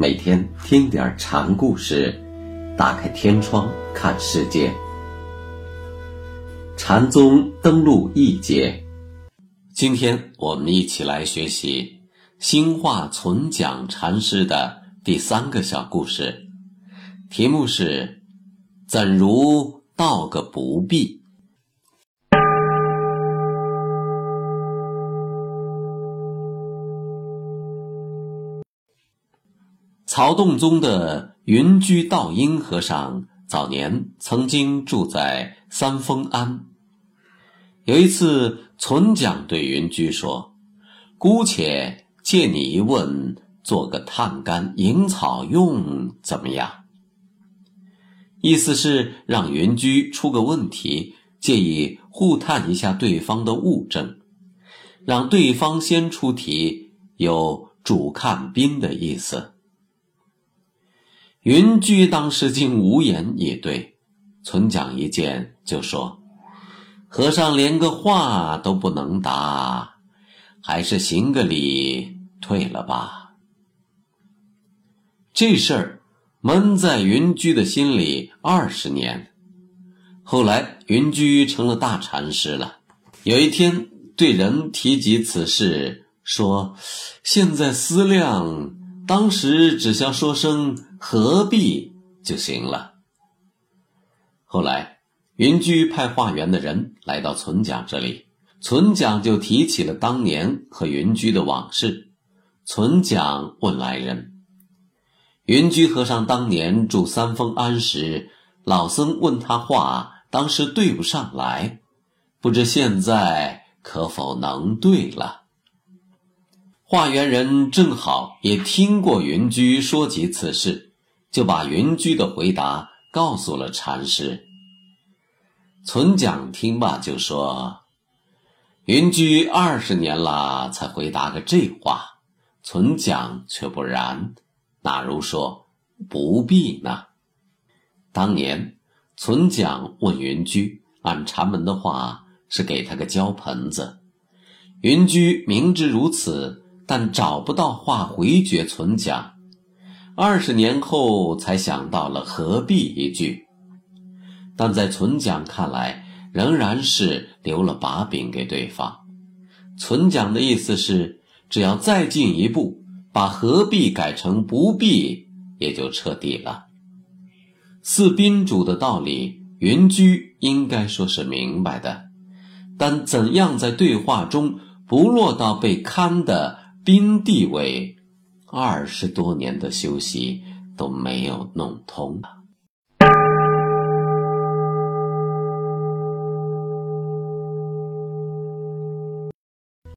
每天听点禅故事，打开天窗看世界。禅宗登陆一节，今天我们一起来学习兴化存讲禅师的第三个小故事，题目是“怎如道个不必”。曹洞宗的云居道阴和尚早年曾经住在三峰庵。有一次，存讲对云居说：“姑且借你一问，做个探竿引草用怎么样？”意思是让云居出个问题，借以互探一下对方的物证，让对方先出题，有主看宾的意思。云居当时竟无言以对，存讲一见就说：“和尚连个话都不能答，还是行个礼退了吧。”这事儿闷在云居的心里二十年。后来云居成了大禅师了，有一天对人提及此事，说：“现在思量，当时只想说声。”何必就行了。后来，云居派化缘的人来到存讲这里，存讲就提起了当年和云居的往事。存讲问来人：“云居和尚当年住三峰庵时，老僧问他话，当时对不上来，不知现在可否能对了？”化缘人正好也听过云居说及此事。就把云居的回答告诉了禅师。存讲听罢就说：“云居二十年了才回答个这话，存讲却不然，哪如说不必呢？”当年存讲问云居，按禅门的话是给他个胶盆子，云居明知如此，但找不到话回绝存讲。二十年后才想到了何必一句，但在存讲看来，仍然是留了把柄给对方。存讲的意思是，只要再进一步，把何必改成不必，也就彻底了。四宾主的道理，云居应该说是明白的，但怎样在对话中不落到被看的宾地位？二十多年的修习都没有弄通。